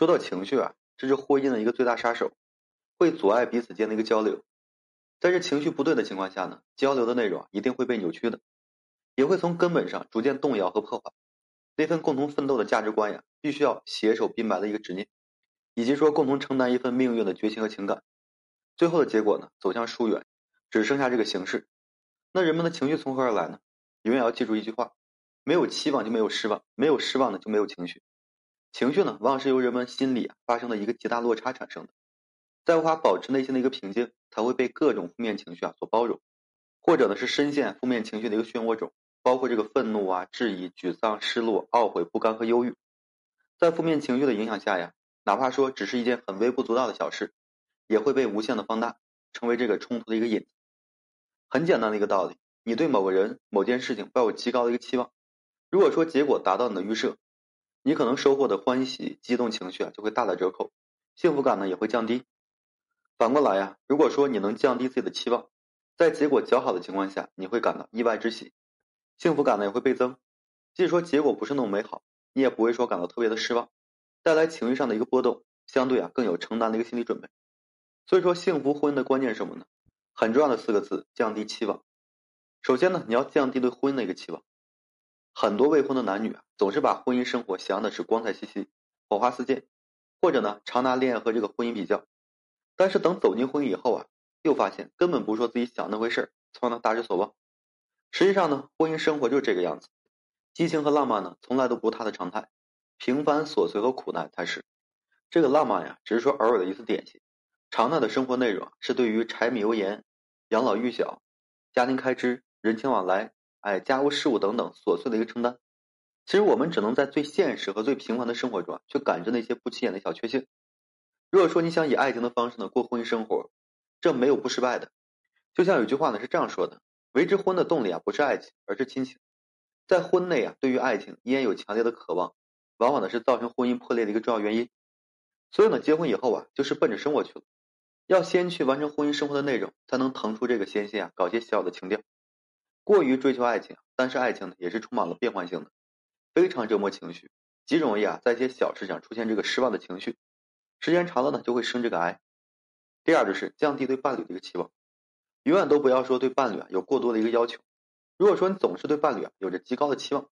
说到情绪啊，这是婚姻的一个最大杀手，会阻碍彼此间的一个交流。在这情绪不对的情况下呢，交流的内容一定会被扭曲的，也会从根本上逐渐动摇和破坏。那份共同奋斗的价值观呀，必须要携手并排的一个执念，以及说共同承担一份命运的决心和情感。最后的结果呢，走向疏远，只剩下这个形式。那人们的情绪从何而来呢？永远要记住一句话：没有期望就没有失望，没有失望呢就没有情绪。情绪呢，往往是由人们心里发生的一个极大落差产生的。在无法保持内心的一个平静，才会被各种负面情绪啊所包容，或者呢是深陷负面情绪的一个漩涡中，包括这个愤怒啊、质疑、沮丧、失落、懊悔、不甘和忧郁。在负面情绪的影响下呀，哪怕说只是一件很微不足道的小事，也会被无限的放大，成为这个冲突的一个引子。很简单的一个道理，你对某个人、某件事情抱有极高的一个期望，如果说结果达到你的预设。你可能收获的欢喜、激动情绪啊，就会大打折扣，幸福感呢也会降低。反过来呀，如果说你能降低自己的期望，在结果较好的情况下，你会感到意外之喜，幸福感呢也会倍增。即使说结果不是那么美好，你也不会说感到特别的失望，带来情绪上的一个波动，相对啊更有承担的一个心理准备。所以说，幸福婚姻的关键是什么呢？很重要的四个字：降低期望。首先呢，你要降低对婚姻的一个期望。很多未婚的男女啊，总是把婚姻生活想的是光彩兮兮、火花四溅，或者呢，常拿恋爱和这个婚姻比较。但是等走进婚姻以后啊，又发现根本不是说自己想那回事儿，从而呢大失所望。实际上呢，婚姻生活就是这个样子，激情和浪漫呢，从来都不是它的常态，平凡琐碎和苦难才是。这个浪漫呀，只是说偶尔的一次点心，常态的生活内容是对于柴米油盐、养老育小、家庭开支、人情往来。哎，家务事务等等琐碎的一个承担，其实我们只能在最现实和最平凡的生活中啊，去感知那些不起眼的小确幸。如果说你想以爱情的方式呢过婚姻生活，这没有不失败的。就像有句话呢是这样说的：维持婚的动力啊不是爱情，而是亲情。在婚内啊，对于爱情依然有强烈的渴望，往往呢是造成婚姻破裂的一个重要原因。所以呢，结婚以后啊，就是奔着生活去了，要先去完成婚姻生活的内容，才能腾出这个闲心啊，搞些小的情调。过于追求爱情，但是爱情呢也是充满了变换性的，非常折磨情绪，极容易啊在一些小事上出现这个失望的情绪，时间长了呢就会生这个癌。第二就是降低对伴侣的一个期望，永远都不要说对伴侣啊有过多的一个要求。如果说你总是对伴侣啊有着极高的期望，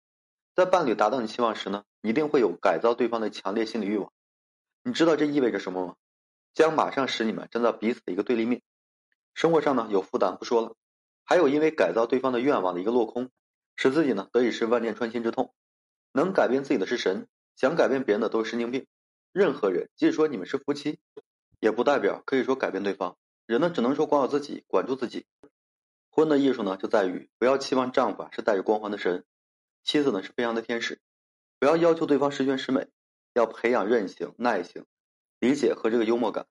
在伴侣达到你期望时呢，一定会有改造对方的强烈心理欲望。你知道这意味着什么吗？将马上使你们站在彼此的一个对立面，生活上呢有负担不说了。还有因为改造对方的愿望的一个落空，使自己呢得以是万箭穿心之痛。能改变自己的是神，想改变别人的都是神经病。任何人，即使说你们是夫妻，也不代表可以说改变对方。人呢，只能说管好自己，管住自己。婚的艺术呢，就在于不要期望丈夫是带着光环的神，妻子呢是飞扬的天使。不要要求对方十全十美，要培养韧性、耐性、理解和这个幽默感。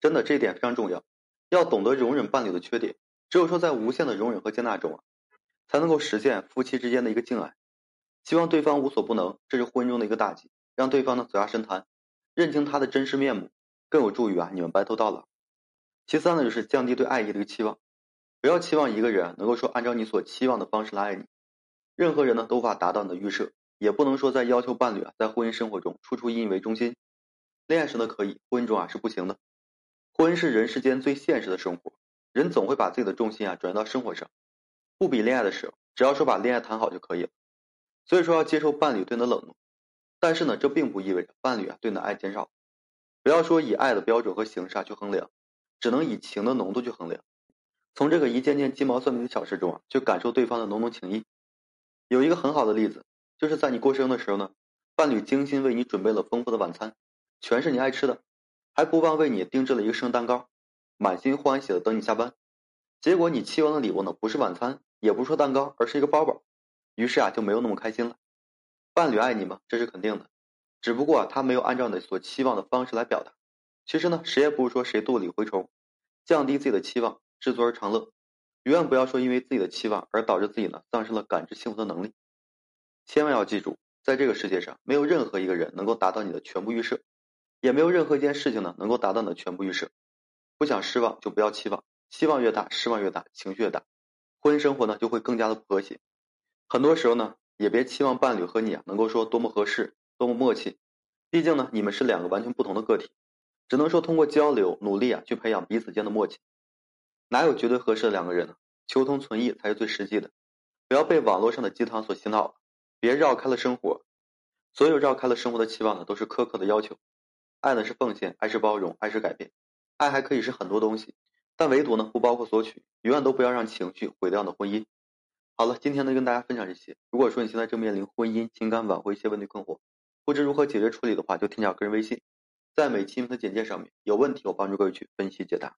真的，这一点非常重要。要懂得容忍伴侣的缺点。只有说在无限的容忍和接纳中啊，才能够实现夫妻之间的一个敬爱。希望对方无所不能，这是婚姻中的一个大忌。让对方呢走下神坛，认清他的真实面目，更有助于啊你们白头到老。其三呢就是降低对爱意的一个期望，不要期望一个人能够说按照你所期望的方式来爱你。任何人呢都无法达到你的预设，也不能说在要求伴侣啊在婚姻生活中处处以你为中心。恋爱时呢可以，婚姻中啊是不行的。婚姻是人世间最现实的生活。人总会把自己的重心啊转移到生活上，不比恋爱的时候，只要说把恋爱谈好就可以了。所以说要接受伴侣对你的冷落，但是呢，这并不意味着伴侣啊对你的爱减少。不要说以爱的标准和形式啊去衡量，只能以情的浓度去衡量。从这个一件件鸡毛蒜皮的小事中啊，去感受对方的浓浓情谊。有一个很好的例子，就是在你过生的时候呢，伴侣精心为你准备了丰富的晚餐，全是你爱吃的，还不忘为你定制了一个生日蛋糕。满心欢喜的等你下班，结果你期望的礼物呢，不是晚餐，也不是说蛋糕，而是一个包包。于是啊，就没有那么开心了。伴侣爱你吗？这是肯定的，只不过啊他没有按照你所期望的方式来表达。其实呢，谁也不是说谁肚里蛔虫，降低自己的期望，知足而常乐。永远不要说因为自己的期望而导致自己呢丧失了感知幸福的能力。千万要记住，在这个世界上，没有任何一个人能够达到你的全部预设，也没有任何一件事情呢能够达到你的全部预设。不想失望就不要期望，期望越大，失望越大，情绪越大，婚姻生活呢就会更加的不和谐。很多时候呢，也别期望伴侣和你啊能够说多么合适，多么默契，毕竟呢，你们是两个完全不同的个体，只能说通过交流努力啊，去培养彼此间的默契。哪有绝对合适的两个人呢？求同存异才是最实际的。不要被网络上的鸡汤所洗脑了，别绕开了生活。所有绕开了生活的期望呢，都是苛刻的要求。爱呢是奉献，爱是包容，爱是改变。爱还可以是很多东西，但唯独呢不包括索取。永远都不要让情绪毁掉你的婚姻。好了，今天呢跟大家分享这些。如果说你现在正面临婚姻、情感挽回一些问题困惑，不知如何解决处理的话，就添加个人微信，在每期的简介上面。有问题我帮助各位去分析解答。